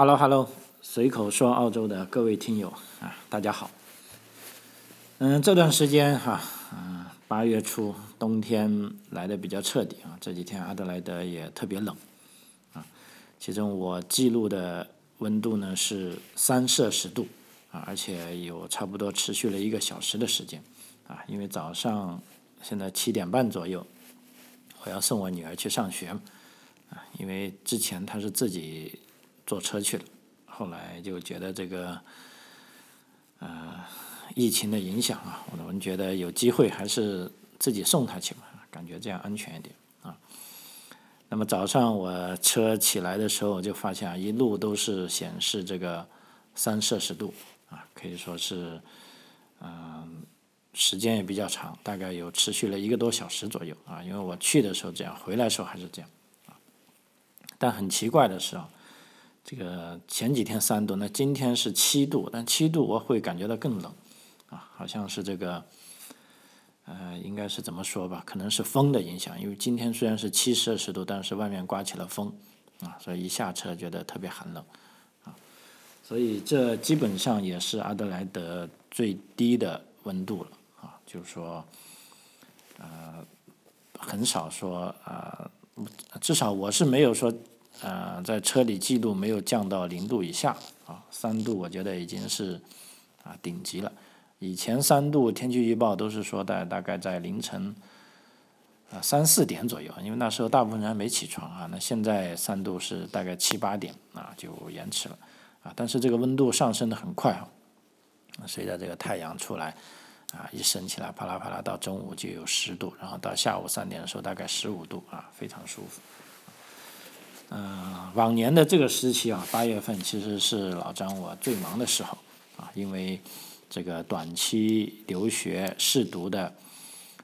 Hello，Hello，随口说澳洲的各位听友啊，大家好。嗯，这段时间哈，嗯，八月初冬天来的比较彻底啊，这几天阿德莱德也特别冷啊。其中我记录的温度呢是三摄氏度啊，而且有差不多持续了一个小时的时间啊。因为早上现在七点半左右，我要送我女儿去上学啊，因为之前她是自己。坐车去了，后来就觉得这个，呃，疫情的影响啊，我们觉得有机会还是自己送他去吧，感觉这样安全一点啊。那么早上我车起来的时候，就发现啊，一路都是显示这个三摄氏度啊，可以说是，嗯，时间也比较长，大概有持续了一个多小时左右啊。因为我去的时候这样，回来的时候还是这样啊。但很奇怪的是啊。这个前几天三度，那今天是七度，但七度我会感觉到更冷，啊，好像是这个，呃，应该是怎么说吧？可能是风的影响，因为今天虽然是七摄氏度，但是外面刮起了风，啊，所以一下车觉得特别寒冷，啊，所以这基本上也是阿德莱德最低的温度了，啊，就是说，呃，很少说啊，至少我是没有说。呃，在车里记录没有降到零度以下啊，三度我觉得已经是啊顶级了。以前三度天气预报都是说在大概在凌晨啊三四点左右，因为那时候大部分人还没起床啊。那现在三度是大概七八点啊就延迟了啊，但是这个温度上升的很快啊，随着这个太阳出来啊一升起来，啪啦啪啦到中午就有十度，然后到下午三点的时候大概十五度啊，非常舒服。嗯，往年的这个时期啊，八月份其实是老张我最忙的时候啊，因为这个短期留学试读的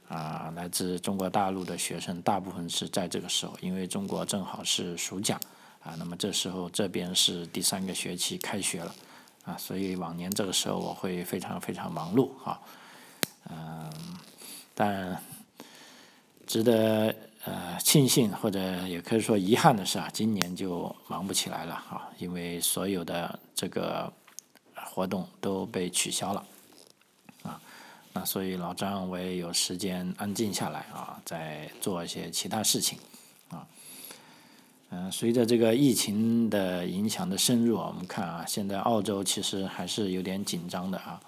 啊，来自中国大陆的学生大部分是在这个时候，因为中国正好是暑假啊，那么这时候这边是第三个学期开学了啊，所以往年这个时候我会非常非常忙碌啊，嗯，但值得。呃，庆幸或者也可以说遗憾的是啊，今年就忙不起来了啊，因为所有的这个活动都被取消了啊，那所以老张我也有时间安静下来啊，再做一些其他事情啊。嗯，随着这个疫情的影响的深入，我们看啊，现在澳洲其实还是有点紧张的啊。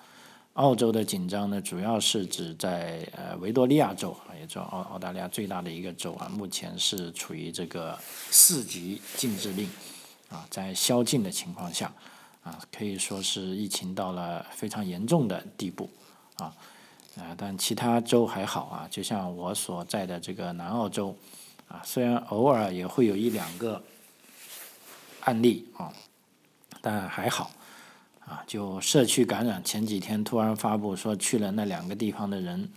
澳洲的紧张呢，主要是指在呃维多利亚州啊，也是澳澳大利亚最大的一个州啊，目前是处于这个四级禁制令啊，在宵禁的情况下啊，可以说是疫情到了非常严重的地步啊，啊，但其他州还好啊，就像我所在的这个南澳洲啊，虽然偶尔也会有一两个案例啊，但还好。啊，就社区感染，前几天突然发布说去了那两个地方的人，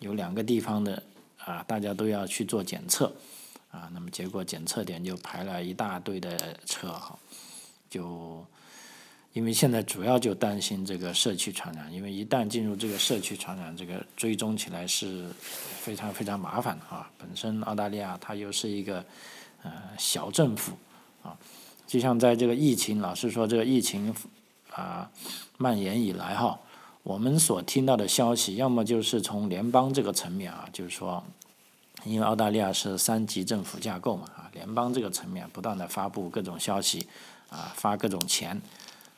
有两个地方的啊，大家都要去做检测，啊，那么结果检测点就排了一大堆的车哈，就因为现在主要就担心这个社区传染，因为一旦进入这个社区传染，这个追踪起来是非常非常麻烦的啊。本身澳大利亚它又是一个呃小政府啊，就像在这个疫情，老是说这个疫情。啊，蔓延以来哈，我们所听到的消息，要么就是从联邦这个层面啊，就是说，因为澳大利亚是三级政府架构嘛啊，联邦这个层面不断的发布各种消息，啊，发各种钱，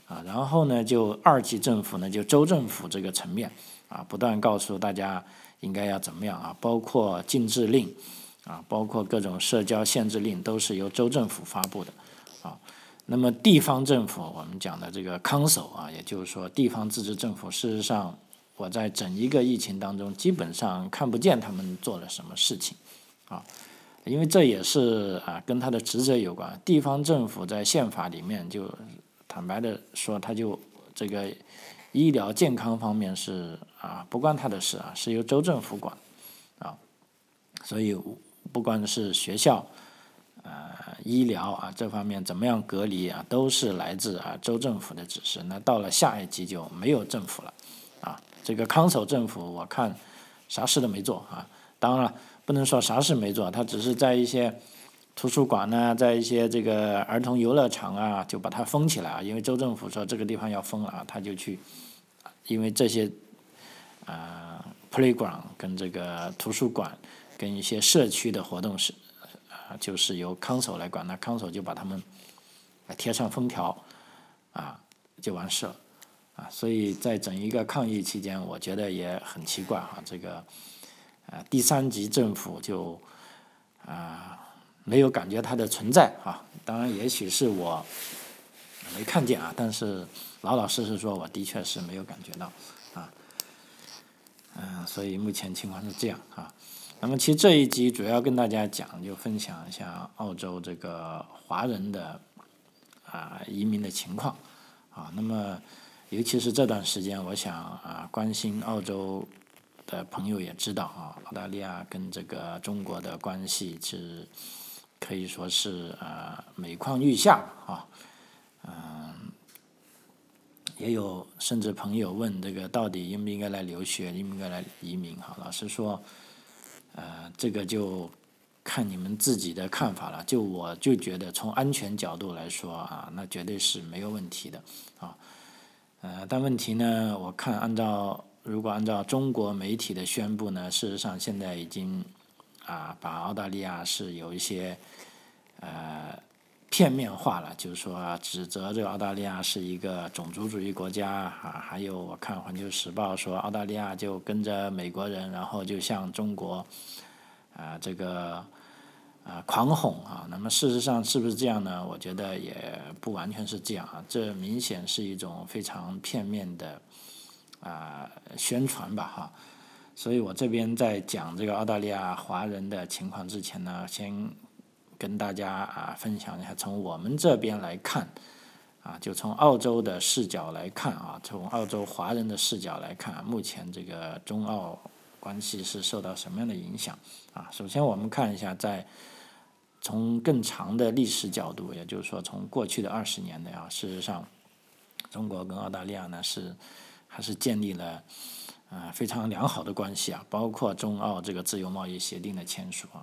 啊，然后呢，就二级政府呢，就州政府这个层面啊，不断告诉大家应该要怎么样啊，包括禁制令，啊，包括各种社交限制令，都是由州政府发布的，啊。那么地方政府，我们讲的这个康首啊，也就是说地方自治政府，事实上我在整一个疫情当中，基本上看不见他们做了什么事情，啊，因为这也是啊跟他的职责有关。地方政府在宪法里面就坦白的说，他就这个医疗健康方面是啊不关他的事啊，是由州政府管，啊，所以不管是学校。呃，医疗啊这方面怎么样隔离啊，都是来自啊州政府的指示。那到了下一级就没有政府了，啊，这个康首政府我看啥事都没做啊。当然了，不能说啥事没做，他只是在一些图书馆呢，在一些这个儿童游乐场啊，就把它封起来啊，因为州政府说这个地方要封了啊，他就去，因为这些啊 playground 跟这个图书馆跟一些社区的活动是啊，就是由康守来管，那康守就把他们贴上封条啊，就完事了啊，所以在整一个抗疫期间，我觉得也很奇怪啊，这个啊第三级政府就啊。没有感觉它的存在啊，当然也许是我没看见啊，但是老老实实说，我的确是没有感觉到啊，嗯，所以目前情况是这样啊。那么其实这一集主要跟大家讲，就分享一下澳洲这个华人的啊移民的情况啊。那么尤其是这段时间，我想啊，关心澳洲的朋友也知道啊，澳大利亚跟这个中国的关系是。可以说是啊每况愈下啊，嗯，也有甚至朋友问这个到底应不应该来留学，应不应该来移民哈？老实说，呃，这个就看你们自己的看法了。就我就觉得从安全角度来说啊，那绝对是没有问题的啊。呃，但问题呢，我看按照如果按照中国媒体的宣布呢，事实上现在已经。啊，把澳大利亚是有一些呃片面化了，就是说指责这个澳大利亚是一个种族主义国家啊。还有我看《环球时报》说澳大利亚就跟着美国人，然后就向中国啊这个啊狂哄啊。那么事实上是不是这样呢？我觉得也不完全是这样啊。这明显是一种非常片面的啊宣传吧，哈。所以我这边在讲这个澳大利亚华人的情况之前呢，先跟大家啊分享一下，从我们这边来看，啊，就从澳洲的视角来看啊，从澳洲华人的视角来看，目前这个中澳关系是受到什么样的影响啊？首先我们看一下，在从更长的历史角度，也就是说从过去的二十年内啊，事实上，中国跟澳大利亚呢是还是建立了。啊，非常良好的关系啊，包括中澳这个自由贸易协定的签署啊，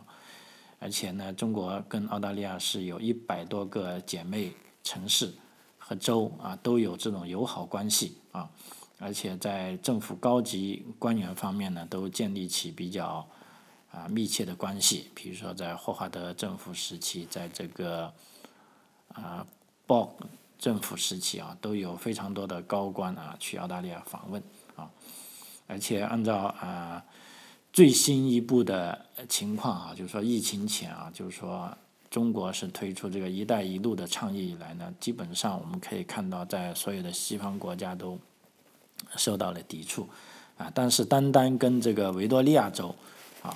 而且呢，中国跟澳大利亚是有一百多个姐妹城市和州啊，都有这种友好关系啊，而且在政府高级官员方面呢，都建立起比较啊密切的关系，比如说在霍华德政府时期，在这个啊鲍政府时期啊，都有非常多的高官啊去澳大利亚访问啊。而且按照啊最新一步的情况啊，就是说疫情前啊，就是说中国是推出这个“一带一路”的倡议以来呢，基本上我们可以看到，在所有的西方国家都受到了抵触啊。但是单单跟这个维多利亚州啊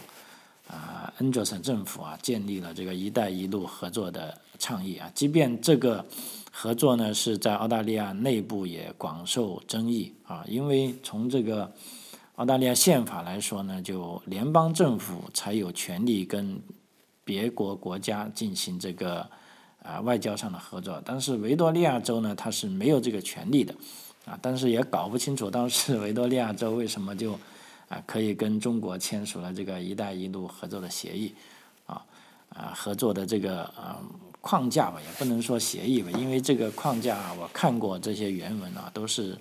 啊恩佐森政府啊建立了这个“一带一路”合作的倡议啊，即便这个。合作呢是在澳大利亚内部也广受争议啊，因为从这个澳大利亚宪法来说呢，就联邦政府才有权利跟别国国家进行这个啊外交上的合作，但是维多利亚州呢，它是没有这个权利的啊，但是也搞不清楚当时维多利亚州为什么就啊可以跟中国签署了这个“一带一路”合作的协议啊啊合作的这个啊。框架吧，也不能说协议吧，因为这个框架啊我看过这些原文啊，都是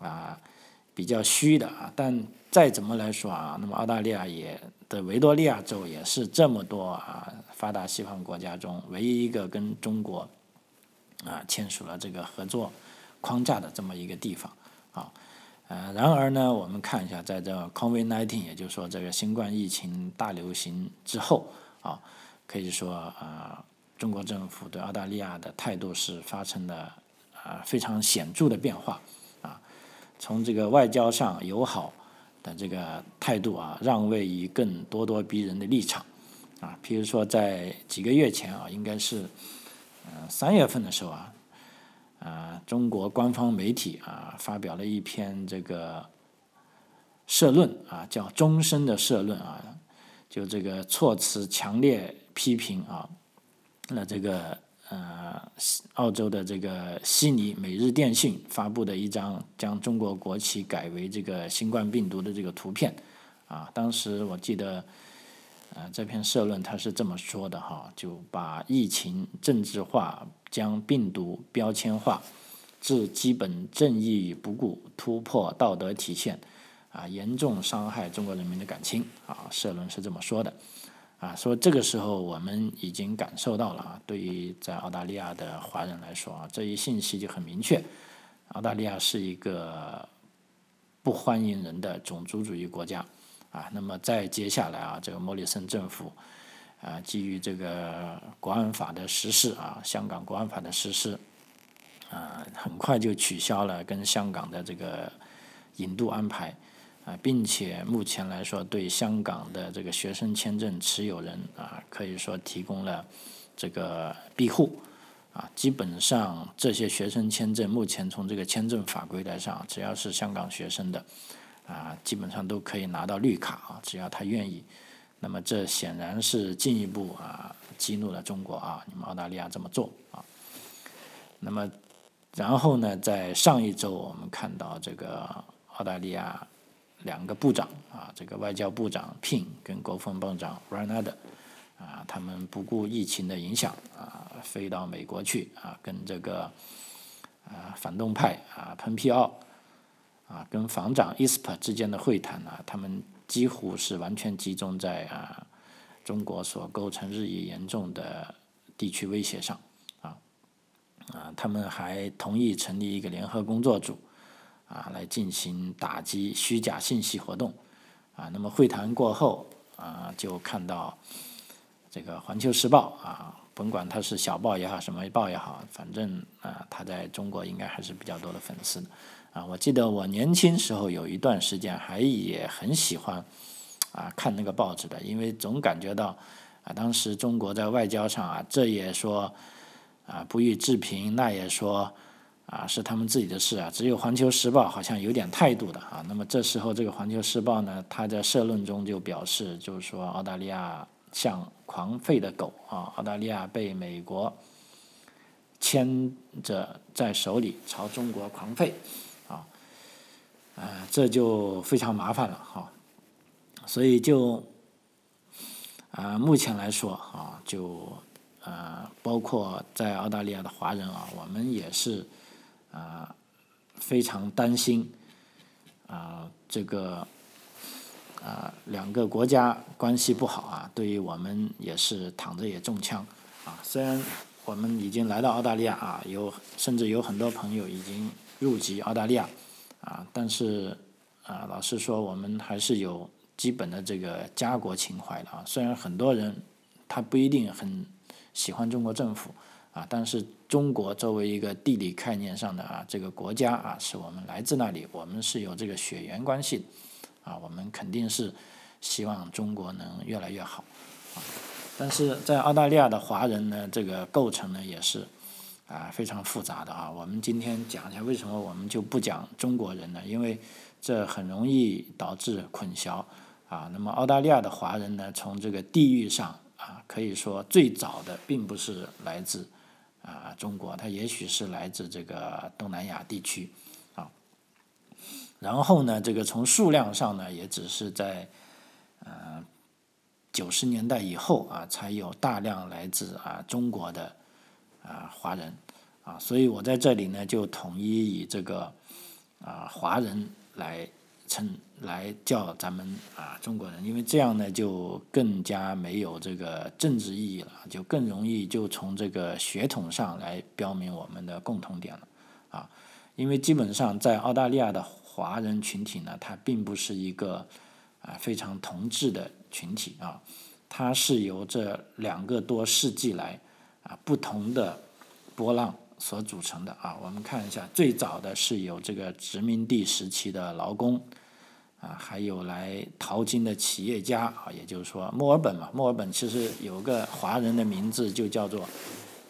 啊比较虚的啊。但再怎么来说啊，那么澳大利亚也的维多利亚州也是这么多啊发达西方国家中唯一一个跟中国啊签署了这个合作框架的这么一个地方啊。呃，然而呢，我们看一下，在这 COVID-19，也就是说这个新冠疫情大流行之后啊，可以说啊。中国政府对澳大利亚的态度是发生了啊非常显著的变化，从这个外交上友好的这个态度啊，让位于更咄咄逼人的立场啊，比如说在几个月前啊，应该是嗯三月份的时候啊，啊中国官方媒体啊发表了一篇这个社论啊，叫终身的社论啊，就这个措辞强烈批评啊。那这个呃，澳洲的这个悉尼每日电讯发布的一张将中国国旗改为这个新冠病毒的这个图片，啊，当时我记得，呃，这篇社论他是这么说的哈，就把疫情政治化，将病毒标签化，置基本正义于不顾，突破道德体线，啊，严重伤害中国人民的感情啊。社论是这么说的，啊，说这个时候我们已经感受到了啊，对于在澳大利亚的华人来说啊，这一信息就很明确，澳大利亚是一个不欢迎人的种族主义国家。啊，那么再接下来啊，这个莫里森政府啊，基于这个国安法的实施啊，香港国安法的实施啊，很快就取消了跟香港的这个引渡安排啊，并且目前来说，对香港的这个学生签证持有人啊，可以说提供了这个庇护啊，基本上这些学生签证目前从这个签证法规来上，只要是香港学生的。啊，基本上都可以拿到绿卡啊，只要他愿意。那么这显然是进一步啊激怒了中国啊，你们澳大利亚这么做啊。那么然后呢，在上一周我们看到这个澳大利亚两个部长啊，这个外交部长 Ping 跟国防部长 Ronald 啊，他们不顾疫情的影响啊，飞到美国去啊，跟这个啊反动派啊蓬皮奥。啊，跟防长伊斯珀之间的会谈呢，他们几乎是完全集中在啊中国所构成日益严重的地区威胁上，啊啊，他们还同意成立一个联合工作组，啊，来进行打击虚假信息活动，啊，那么会谈过后啊，就看到这个《环球时报》啊，甭管它是小报也好，什么报也好，反正啊，它在中国应该还是比较多的粉丝。啊，我记得我年轻时候有一段时间还也很喜欢啊看那个报纸的，因为总感觉到啊当时中国在外交上啊这也说啊不予置评，那也说啊是他们自己的事啊，只有《环球时报》好像有点态度的啊。那么这时候这个《环球时报》呢，他在社论中就表示，就是说澳大利亚像狂吠的狗啊，澳大利亚被美国牵着在手里朝中国狂吠。啊，这就非常麻烦了哈，所以就啊，目前来说啊，就啊，包括在澳大利亚的华人啊，我们也是啊非常担心啊，这个啊两个国家关系不好啊，对于我们也是躺着也中枪啊。虽然我们已经来到澳大利亚啊，有甚至有很多朋友已经入籍澳大利亚。啊，但是啊，老实说，我们还是有基本的这个家国情怀的啊。虽然很多人他不一定很喜欢中国政府啊，但是中国作为一个地理概念上的啊这个国家啊，是我们来自那里，我们是有这个血缘关系啊，我们肯定是希望中国能越来越好啊。但是在澳大利亚的华人呢，这个构成呢也是。啊，非常复杂的啊！我们今天讲一下为什么我们就不讲中国人呢？因为这很容易导致混淆啊。那么澳大利亚的华人呢，从这个地域上啊，可以说最早的并不是来自啊中国，它也许是来自这个东南亚地区啊。然后呢，这个从数量上呢，也只是在呃九十年代以后啊，才有大量来自啊中国的。啊，华人，啊，所以我在这里呢，就统一以这个啊华人来称来叫咱们啊中国人，因为这样呢就更加没有这个政治意义了，就更容易就从这个血统上来标明我们的共同点了，啊，因为基本上在澳大利亚的华人群体呢，它并不是一个啊非常同质的群体啊，它是由这两个多世纪来。啊，不同的波浪所组成的啊，我们看一下，最早的是有这个殖民地时期的劳工，啊，还有来淘金的企业家啊，也就是说墨尔本嘛，墨尔本其实有个华人的名字就叫做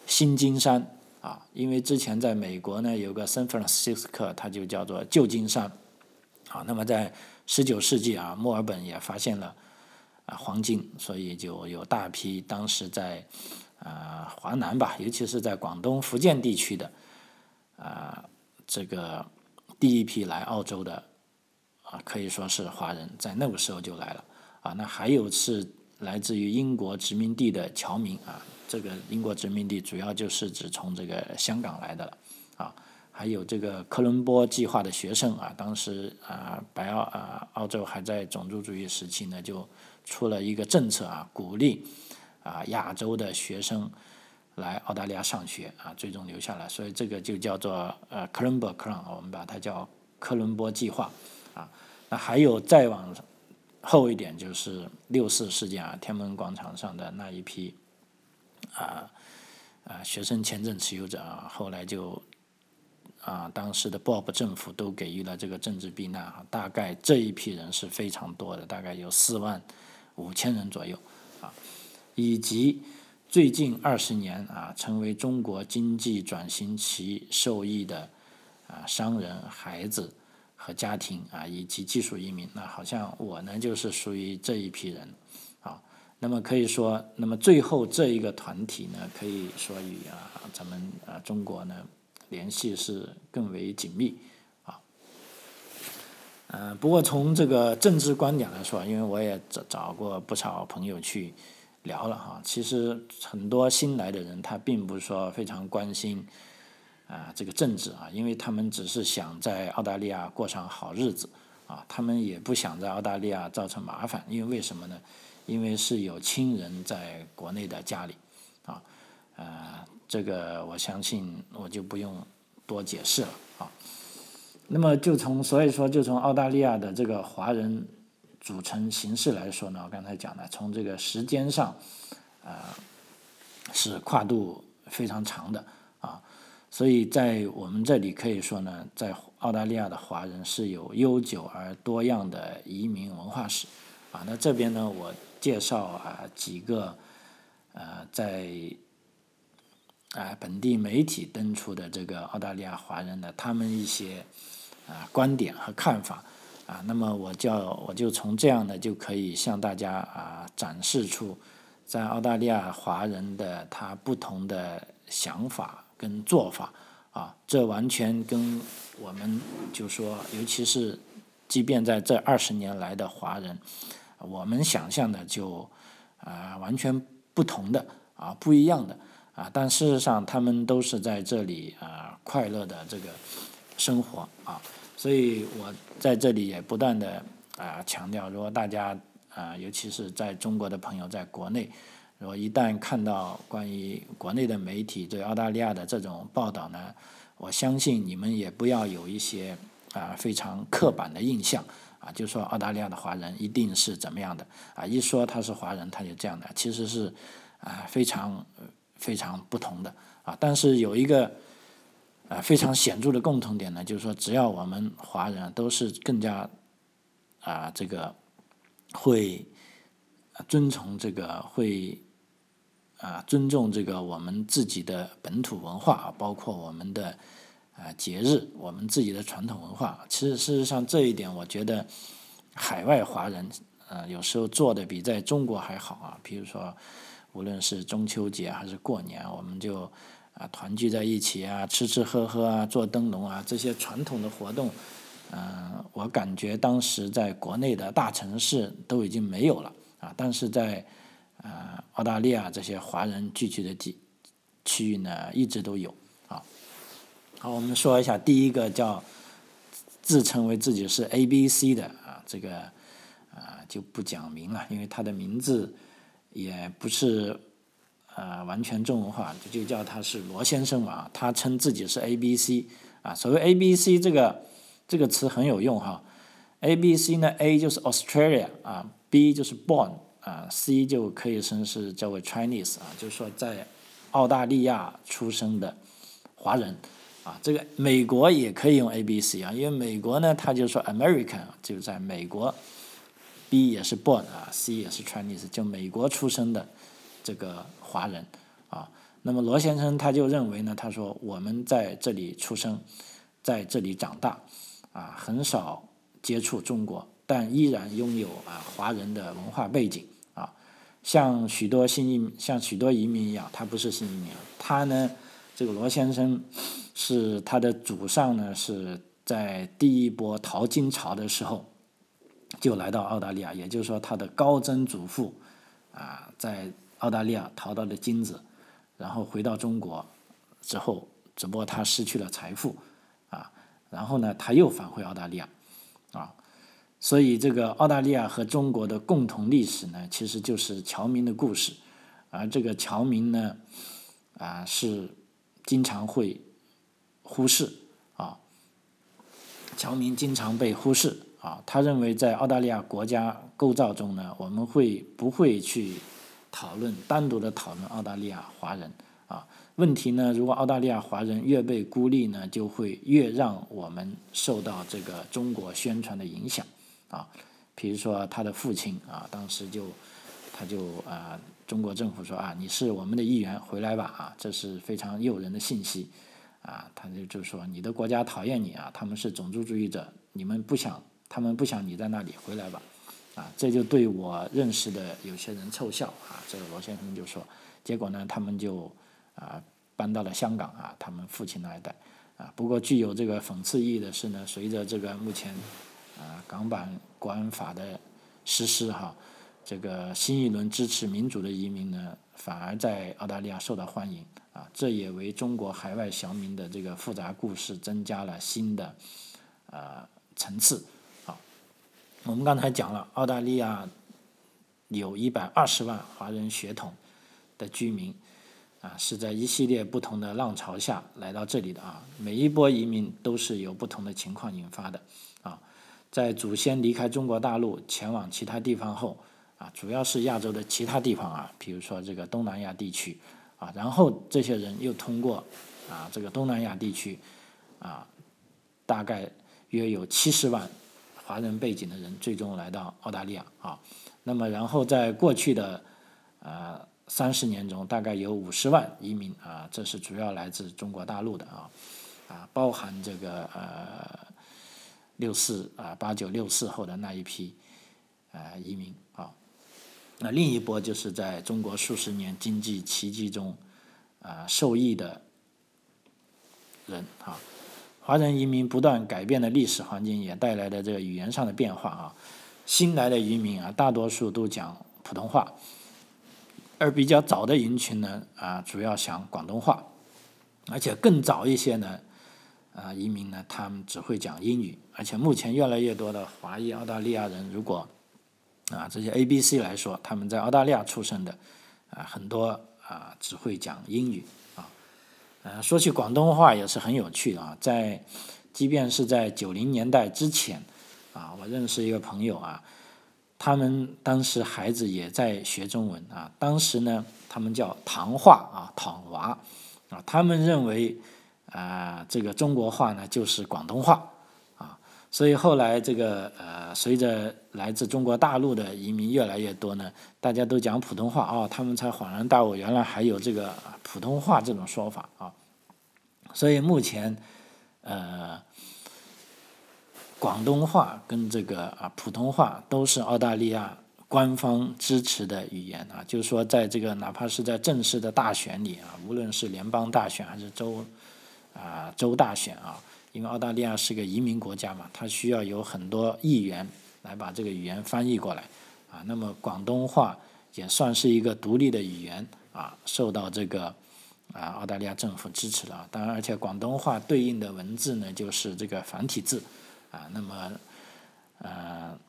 新金山啊，因为之前在美国呢有个 San Francisco，它就叫做旧金山，啊，那么在十九世纪啊，墨尔本也发现了啊黄金，所以就有大批当时在。啊，华南吧，尤其是在广东、福建地区的，啊，这个第一批来澳洲的，啊，可以说是华人，在那个时候就来了。啊，那还有是来自于英国殖民地的侨民啊，这个英国殖民地主要就是指从这个香港来的了。啊，还有这个科伦坡计划的学生啊，当时啊白澳啊澳洲还在种族主义时期呢，就出了一个政策啊，鼓励啊亚洲的学生来澳大利亚上学啊，最终留下来，所以这个就叫做呃科伦坡计划我们把它叫科伦坡计划。啊，那还有再往。后一点就是六四事件啊，天安门广场上的那一批啊啊学生签证持有者啊，后来就啊当时的 Bob 政府都给予了这个政治避难啊，大概这一批人是非常多的，大概有四万五千人左右啊，以及最近二十年啊成为中国经济转型期受益的啊商人孩子。和家庭啊，以及技术移民，那好像我呢就是属于这一批人，啊，那么可以说，那么最后这一个团体呢，可以说与啊咱们啊中国呢联系是更为紧密，啊，嗯，不过从这个政治观点来说，因为我也找找过不少朋友去聊了哈，其实很多新来的人他并不是说非常关心。啊，这个政治啊，因为他们只是想在澳大利亚过上好日子啊，他们也不想在澳大利亚造成麻烦，因为为什么呢？因为是有亲人在国内的家里啊，呃，这个我相信我就不用多解释了啊。那么就从所以说就从澳大利亚的这个华人组成形式来说呢，我刚才讲的，从这个时间上啊是跨度非常长的啊。所以在我们这里可以说呢，在澳大利亚的华人是有悠久而多样的移民文化史，啊，那这边呢，我介绍啊几个，呃，在啊本地媒体登出的这个澳大利亚华人的他们一些啊观点和看法，啊，那么我叫我就从这样的就可以向大家啊展示出在澳大利亚华人的他不同的想法。跟做法啊，这完全跟我们就说，尤其是即便在这二十年来的华人，我们想象的就啊完全不同的啊不一样的啊，但事实上他们都是在这里啊快乐的这个生活啊，所以我在这里也不断的啊强调，如果大家啊尤其是在中国的朋友在国内。我一旦看到关于国内的媒体对澳大利亚的这种报道呢，我相信你们也不要有一些啊非常刻板的印象啊，就说澳大利亚的华人一定是怎么样的啊，一说他是华人他就这样的，其实是啊非常非常不同的啊。但是有一个啊非常显著的共同点呢，就是说只要我们华人都是更加啊这个会遵从这个会。啊，尊重这个我们自己的本土文化啊，包括我们的啊节日，我们自己的传统文化。其实事实上这一点，我觉得海外华人呃有时候做的比在中国还好啊。比如说，无论是中秋节还是过年，我们就啊团聚在一起啊，吃吃喝喝啊，做灯笼啊，这些传统的活动，嗯，我感觉当时在国内的大城市都已经没有了啊，但是在啊，澳大利亚这些华人聚集的地区域呢，一直都有啊。好，我们说一下第一个叫自称为自己是 A B C 的啊，这个啊就不讲名了，因为他的名字也不是啊完全中文化，就叫他是罗先生嘛。他称自己是 A B C 啊，所谓 A B C 这个这个词很有用哈。A B C 呢，A 就是 Australia 啊，B 就是 Born。啊，C 就可以称是叫为 Chinese 啊，就是说在澳大利亚出生的华人啊，这个美国也可以用 A B C 啊，因为美国呢，他就说 American 就在美国，B 也是 Born 啊，C 也是 Chinese，就美国出生的这个华人啊。那么罗先生他就认为呢，他说我们在这里出生，在这里长大啊，很少接触中国，但依然拥有啊华人的文化背景。像许多新移，像许多移民一样，他不是新移民，他呢，这个罗先生是他的祖上呢是在第一波淘金潮的时候就来到澳大利亚，也就是说他的高曾祖父啊在澳大利亚淘到的金子，然后回到中国之后，只不过他失去了财富啊，然后呢他又返回澳大利亚，所以这个澳大利亚和中国的共同历史呢，其实就是侨民的故事，而这个侨民呢啊是经常会忽视啊，侨民经常被忽视。啊，他认为在澳大利亚国家构造中呢，我们会不会去讨论单独的讨论澳大利亚华人啊？问题呢，如果澳大利亚华人越被孤立呢，就会越让我们受到这个中国宣传的影响啊。比如说他的父亲啊，当时就他就啊，中国政府说啊，你是我们的一员，回来吧啊，这是非常诱人的信息啊。他就就说你的国家讨厌你啊，他们是种族主义者，你们不想。他们不想你在那里回来吧，啊，这就对我认识的有些人凑效啊。这个罗先生就说，结果呢，他们就啊搬到了香港啊，他们父亲那一代啊。不过具有这个讽刺意义的是呢，随着这个目前啊港版国安法的实施哈，这个新一轮支持民主的移民呢，反而在澳大利亚受到欢迎啊，这也为中国海外侨民的这个复杂故事增加了新的呃层次。我们刚才讲了，澳大利亚有一百二十万华人血统的居民，啊，是在一系列不同的浪潮下来到这里的啊。每一波移民都是由不同的情况引发的啊。在祖先离开中国大陆前往其他地方后，啊，主要是亚洲的其他地方啊，比如说这个东南亚地区啊，然后这些人又通过啊这个东南亚地区啊，大概约有七十万。华人背景的人最终来到澳大利亚啊，那么然后在过去的呃三十年中，大概有五十万移民啊，这是主要来自中国大陆的啊啊，包含这个呃六四啊八九六四后的那一批啊移民啊，那另一波就是在中国数十年经济奇迹中啊受益的人啊。华人移民不断改变的历史环境，也带来的这个语言上的变化啊。新来的移民啊，大多数都讲普通话，而比较早的人群呢啊，主要讲广东话，而且更早一些呢啊，移民呢他们只会讲英语，而且目前越来越多的华裔澳大利亚人，如果啊这些 A、B、C 来说，他们在澳大利亚出生的啊，很多啊只会讲英语啊。呃，说起广东话也是很有趣的啊，在即便是在九零年代之前，啊，我认识一个朋友啊，他们当时孩子也在学中文啊，当时呢，他们叫唐话啊，唐娃啊，他们认为啊，这个中国话呢就是广东话啊，所以后来这个呃，随着来自中国大陆的移民越来越多呢，大家都讲普通话啊，他们才恍然大悟，原来还有这个。普通话这种说法啊，所以目前，呃，广东话跟这个啊普通话都是澳大利亚官方支持的语言啊，就是说，在这个哪怕是在正式的大选里啊，无论是联邦大选还是州啊州大选啊，因为澳大利亚是个移民国家嘛，它需要有很多议员来把这个语言翻译过来啊，那么广东话也算是一个独立的语言。啊，受到这个啊澳大利亚政府支持了。当然，而且广东话对应的文字呢，就是这个繁体字啊。那么，呃，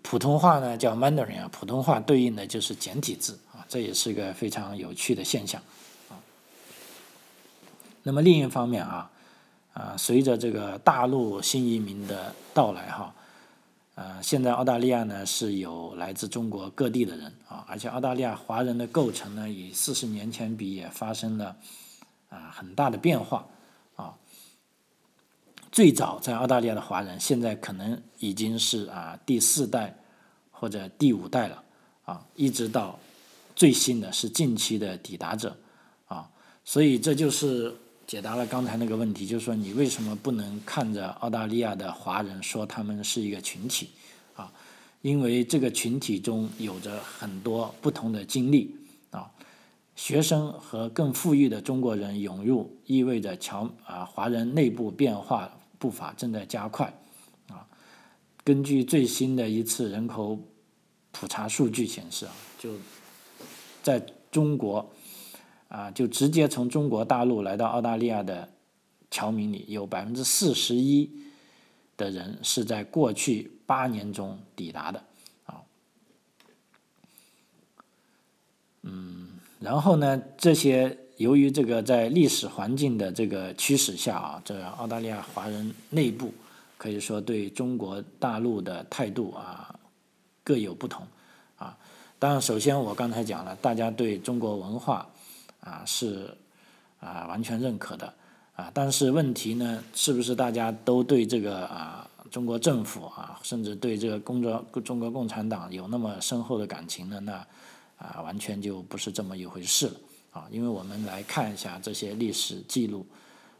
普通话呢叫 Mandarin 啊，普通话对应的就是简体字啊。这也是个非常有趣的现象。那么另一方面啊，啊，随着这个大陆新移民的到来哈。呃，现在澳大利亚呢是有来自中国各地的人啊，而且澳大利亚华人的构成呢，与四十年前比也发生了啊很大的变化啊。最早在澳大利亚的华人，现在可能已经是啊第四代或者第五代了啊，一直到最新的是近期的抵达者啊，所以这就是。解答了刚才那个问题，就是说你为什么不能看着澳大利亚的华人说他们是一个群体啊？因为这个群体中有着很多不同的经历啊。学生和更富裕的中国人涌入，意味着侨啊华人内部变化步伐正在加快啊。根据最新的一次人口普查数据显示啊，就在中国啊，就直接从中国大陆来到澳大利亚的侨民里，有百分之四十一的人是在过去八年中抵达的啊。嗯，然后呢，这些由于这个在历史环境的这个驱使下啊，这澳大利亚华人内部。可以说对中国大陆的态度啊各有不同啊。当然，首先我刚才讲了，大家对中国文化啊是啊完全认可的啊。但是问题呢，是不是大家都对这个啊中国政府啊，甚至对这个工作中国共产党有那么深厚的感情呢？那啊完全就不是这么一回事了啊。因为我们来看一下这些历史记录。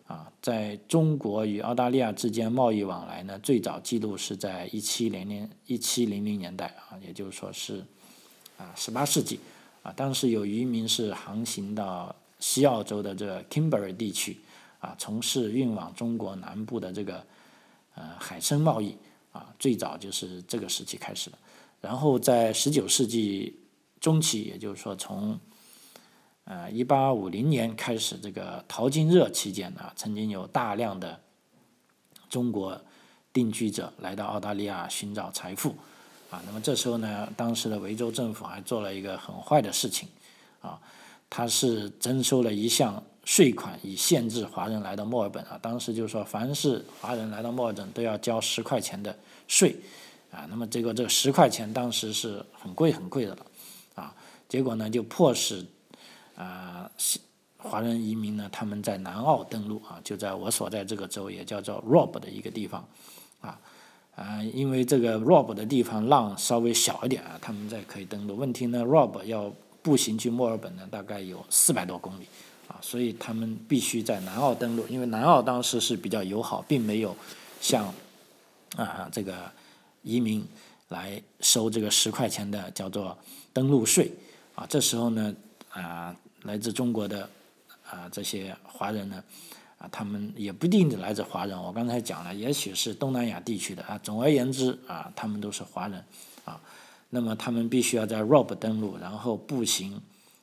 啊，在中国与澳大利亚之间贸易往来呢，最早记录是在一七零零一七零零年代啊，也就是说是啊十八世纪啊，当时有渔民是航行到西澳洲的这个 Kimberley 地区啊，从事运往中国南部的这个呃海参贸易啊，最早就是这个时期开始的。然后在十九世纪中期，也就是说从呃，一八五零年开始，这个淘金热期间呢，曾经有大量的中国定居者来到澳大利亚寻找财富，啊，那么这时候呢，当时的维州政府还做了一个很坏的事情，啊，他是征收了一项税款，以限制华人来到墨尔本啊。当时就是说，凡是华人来到墨尔本都要交十块钱的税，啊，那么这个这十块钱当时是很贵很贵的了，啊，结果呢就迫使。啊，华人移民呢，他们在南澳登陆啊，就在我所在这个州，也叫做 Rob 的一个地方，啊啊，因为这个 Rob 的地方浪稍微小一点啊，他们在可以登陆。问题呢，Rob 要步行去墨尔本呢，大概有四百多公里，啊，所以他们必须在南澳登陆，因为南澳当时是比较友好，并没有像啊这个移民来收这个十块钱的叫做登陆税，啊，这时候呢，啊。来自中国的啊这些华人呢，啊他们也不一定来自华人，我刚才讲了，也许是东南亚地区的啊。总而言之啊，他们都是华人啊。那么他们必须要在 Rob 登陆，然后步行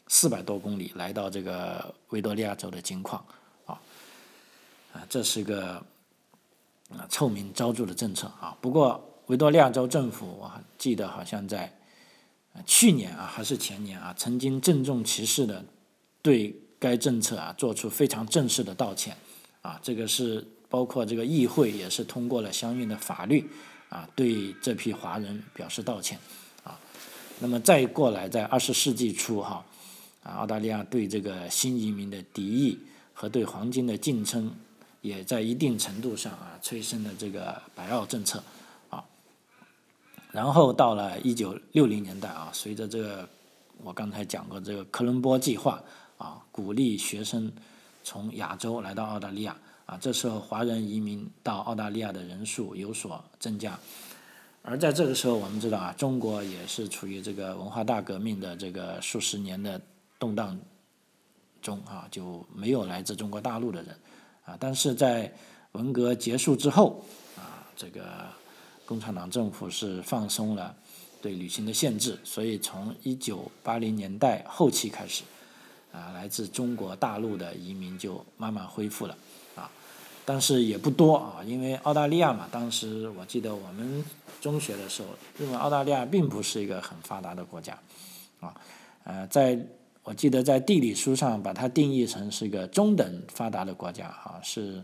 四百多公里来到这个维多利亚州的金矿啊啊，这是个啊臭名昭著的政策啊。不过维多利亚州政府，我记得好像在去年啊还是前年啊，曾经郑重其事的。对该政策啊做出非常正式的道歉，啊，这个是包括这个议会也是通过了相应的法律，啊，对这批华人表示道歉，啊，那么再过来在二十世纪初哈，啊，澳大利亚对这个新移民的敌意和对黄金的竞争，也在一定程度上啊催生了这个白澳政策，啊，然后到了一九六零年代啊，随着这个我刚才讲过这个科伦坡计划。啊，鼓励学生从亚洲来到澳大利亚啊，这时候华人移民到澳大利亚的人数有所增加，而在这个时候，我们知道啊，中国也是处于这个文化大革命的这个数十年的动荡中啊，就没有来自中国大陆的人啊，但是在文革结束之后啊，这个共产党政府是放松了对旅行的限制，所以从一九八零年代后期开始。啊，来自中国大陆的移民就慢慢恢复了，啊，但是也不多啊，因为澳大利亚嘛，当时我记得我们中学的时候，认为澳大利亚并不是一个很发达的国家，啊，呃，在我记得在地理书上把它定义成是一个中等发达的国家，哈，是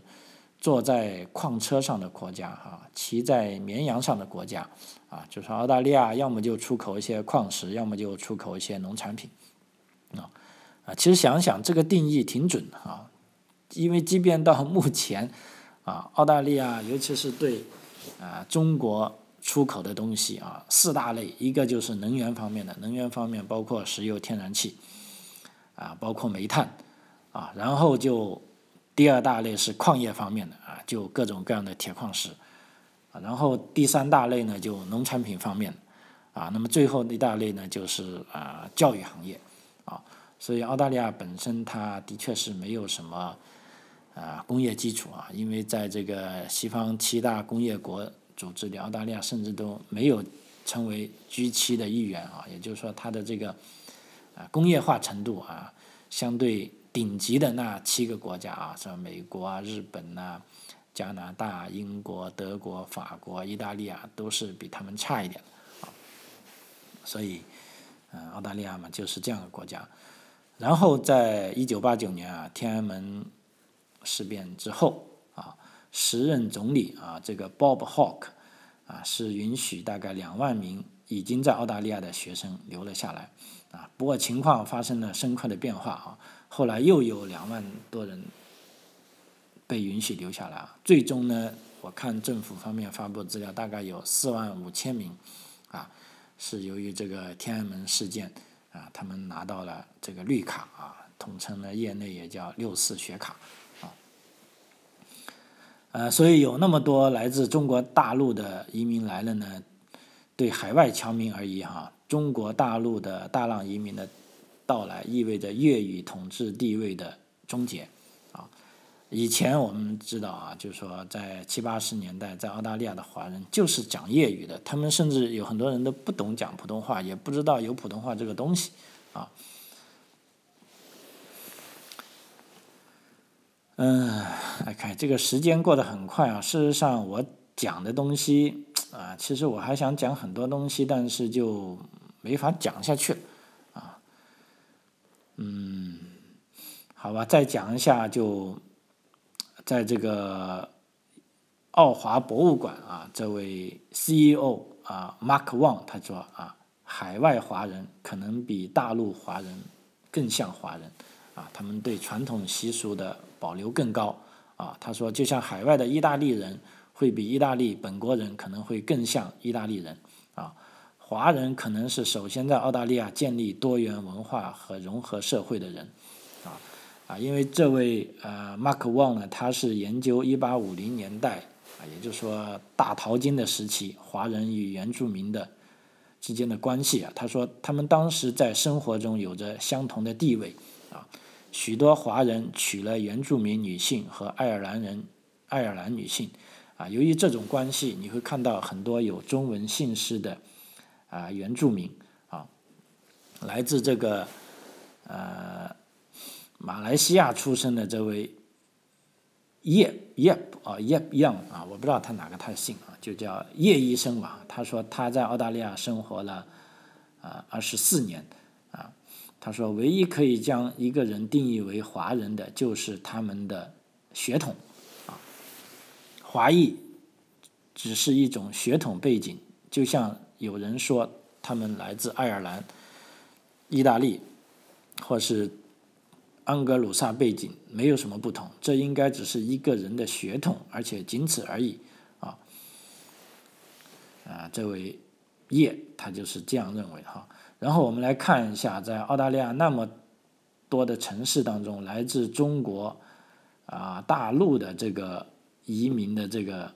坐在矿车上的国家，哈，骑在绵羊上的国家，啊，就是澳大利亚要么就出口一些矿石，要么就出口一些农产品，啊。啊，其实想想这个定义挺准的啊，因为即便到目前，啊，澳大利亚尤其是对啊中国出口的东西啊，四大类，一个就是能源方面的，能源方面包括石油、天然气，啊，包括煤炭，啊，然后就第二大类是矿业方面的啊，就各种各样的铁矿石，啊，然后第三大类呢就农产品方面，啊，那么最后一大类呢就是啊教育行业，啊。所以澳大利亚本身它的确是没有什么啊工业基础啊，因为在这个西方七大工业国组织里，澳大利亚甚至都没有成为 G 七的一员啊，也就是说它的这个啊工业化程度啊，相对顶级的那七个国家啊，像美国啊、日本呐、加拿大、英国、德国、法国、意大利啊，都是比他们差一点啊。所以，嗯，澳大利亚嘛就是这样的国家。然后在一九八九年啊，天安门事变之后啊，时任总理啊，这个 Bob Hawke 啊，是允许大概两万名已经在澳大利亚的学生留了下来啊。不过情况发生了深刻的变化啊，后来又有两万多人被允许留下来啊。最终呢，我看政府方面发布资料，大概有四万五千名啊，是由于这个天安门事件。啊，他们拿到了这个绿卡啊，统称呢，业内也叫六四学卡啊。呃，所以有那么多来自中国大陆的移民来了呢，对海外侨民而言哈，中国大陆的大浪移民的到来，意味着粤语统治地位的终结。以前我们知道啊，就是说在七八十年代，在澳大利亚的华人就是讲粤语的，他们甚至有很多人都不懂讲普通话，也不知道有普通话这个东西啊。嗯，来看这个时间过得很快啊。事实上，我讲的东西啊，其实我还想讲很多东西，但是就没法讲下去啊。嗯，好吧，再讲一下就。在这个奥华博物馆啊，这位 CEO 啊，Mark Wang 他说啊，海外华人可能比大陆华人更像华人啊，他们对传统习俗的保留更高啊。他说，就像海外的意大利人会比意大利本国人可能会更像意大利人啊，华人可能是首先在澳大利亚建立多元文化和融合社会的人。啊，因为这位呃，Mark Wong 呢，他是研究一八五零年代啊，也就是说大淘金的时期，华人与原住民的之间的关系啊。他说，他们当时在生活中有着相同的地位啊。许多华人娶了原住民女性和爱尔兰人、爱尔兰女性啊。由于这种关系，你会看到很多有中文姓氏的啊原住民啊，来自这个呃。马来西亚出生的这位叶叶啊叶 Young 啊，我不知道他哪个他姓啊，就叫叶医生吧。他说他在澳大利亚生活了啊二十四年啊。他说唯一可以将一个人定义为华人的就是他们的血统啊。华裔只是一种血统背景，就像有人说他们来自爱尔兰、意大利，或是。安格鲁萨背景没有什么不同，这应该只是一个人的血统，而且仅此而已，啊，啊，这位叶他就是这样认为哈。然后我们来看一下，在澳大利亚那么多的城市当中，来自中国啊大陆的这个移民的这个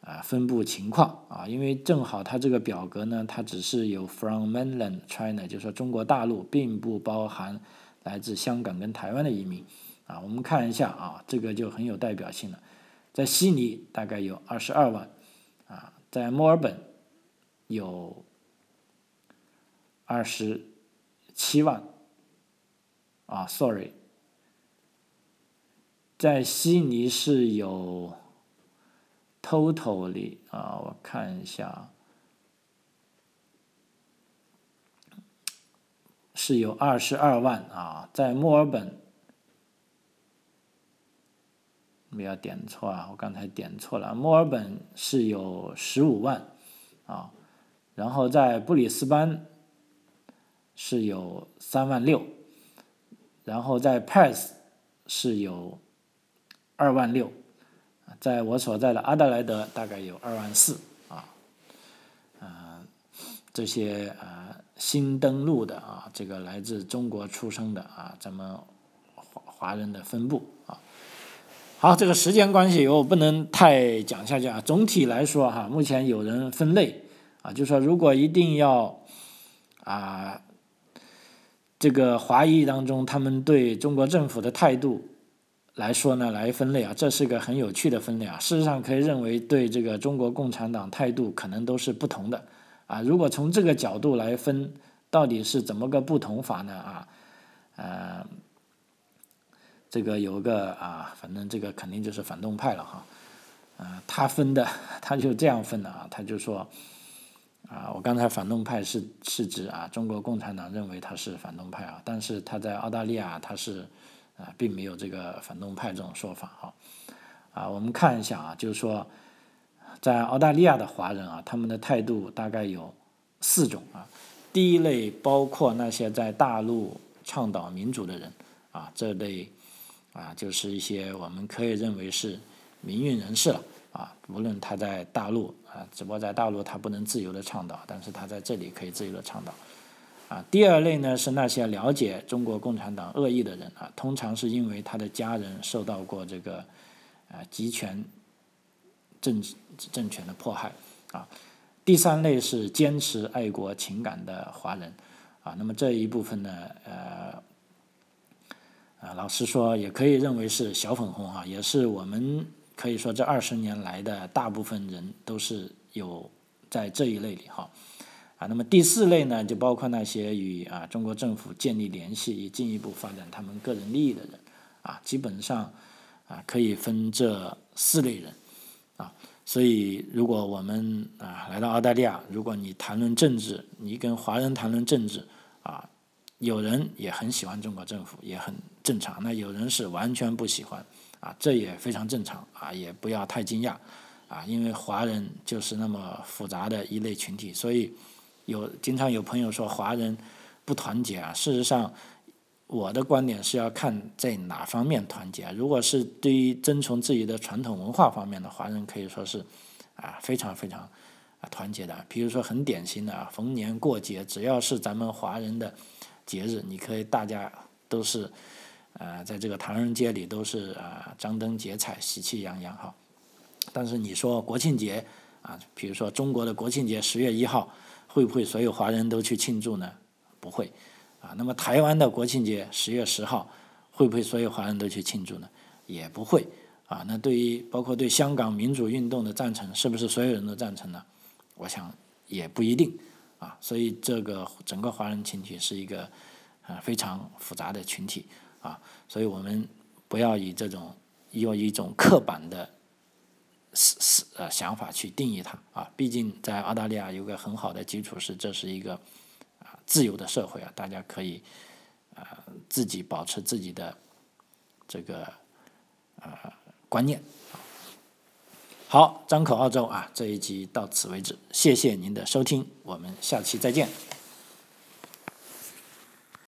啊分布情况啊，因为正好它这个表格呢，它只是有 from mainland China，就是说中国大陆，并不包含。来自香港跟台湾的移民，啊，我们看一下啊，这个就很有代表性了。在悉尼大概有二十二万，啊，在墨尔本有二十七万，啊，sorry，在悉尼是有 totally 啊，我看一下。是有二十二万啊，在墨尔本，不要点错啊，我刚才点错了，墨尔本是有十五万啊，然后在布里斯班是有三万六，然后在 Perth 是有二万六，在我所在的阿德莱德大概有二万四啊，嗯，这些啊。新登陆的啊，这个来自中国出生的啊，咱们华华人的分布啊。好，这个时间关系我不能太讲下去啊。总体来说哈，目前有人分类啊，就说如果一定要啊，这个华裔当中他们对中国政府的态度来说呢，来分类啊，这是个很有趣的分类啊。事实上可以认为对这个中国共产党态度可能都是不同的。啊，如果从这个角度来分，到底是怎么个不同法呢？啊，呃，这个有个啊，反正这个肯定就是反动派了哈。啊，他分的 他就这样分的啊，他就说，啊，我刚才反动派是是指啊，中国共产党认为他是反动派啊，但是他在澳大利亚他是啊，并没有这个反动派这种说法哈。啊，我们看一下啊，就是说。在澳大利亚的华人啊，他们的态度大概有四种啊。第一类包括那些在大陆倡导民主的人啊，这类啊就是一些我们可以认为是民运人士了啊。无论他在大陆啊，只不过在大陆他不能自由的倡导，但是他在这里可以自由的倡导啊。第二类呢是那些了解中国共产党恶意的人啊，通常是因为他的家人受到过这个啊集权。政政权的迫害啊，第三类是坚持爱国情感的华人啊，那么这一部分呢，呃，啊，老实说也可以认为是小粉红啊，也是我们可以说这二十年来的大部分人都是有在这一类里哈啊，那么第四类呢，就包括那些与啊中国政府建立联系以进一步发展他们个人利益的人啊，基本上啊可以分这四类人。所以如果我们啊来到澳大利亚，如果你谈论政治，你跟华人谈论政治，啊，有人也很喜欢中国政府，也很正常；那有人是完全不喜欢，啊，这也非常正常，啊，也不要太惊讶，啊，因为华人就是那么复杂的一类群体，所以有经常有朋友说华人不团结啊，事实上。我的观点是要看在哪方面团结。如果是对于遵从自己的传统文化方面的华人，可以说是啊非常非常啊团结的。比如说很典型的啊，逢年过节，只要是咱们华人的节日，你可以大家都是啊在这个唐人街里都是啊张灯结彩、喜气洋洋哈。但是你说国庆节啊，比如说中国的国庆节十月一号，会不会所有华人都去庆祝呢？不会。啊，那么台湾的国庆节十月十号，会不会所有华人都去庆祝呢？也不会。啊，那对于包括对香港民主运动的赞成，是不是所有人都赞成呢？我想也不一定。啊，所以这个整个华人群体是一个啊非常复杂的群体。啊，所以我们不要以这种用一种刻板的思思呃想法去定义它。啊，毕竟在澳大利亚有个很好的基础是，这是一个。自由的社会啊，大家可以啊自己保持自己的这个呃观念。好，张口澳洲啊，这一集到此为止，谢谢您的收听，我们下期再见。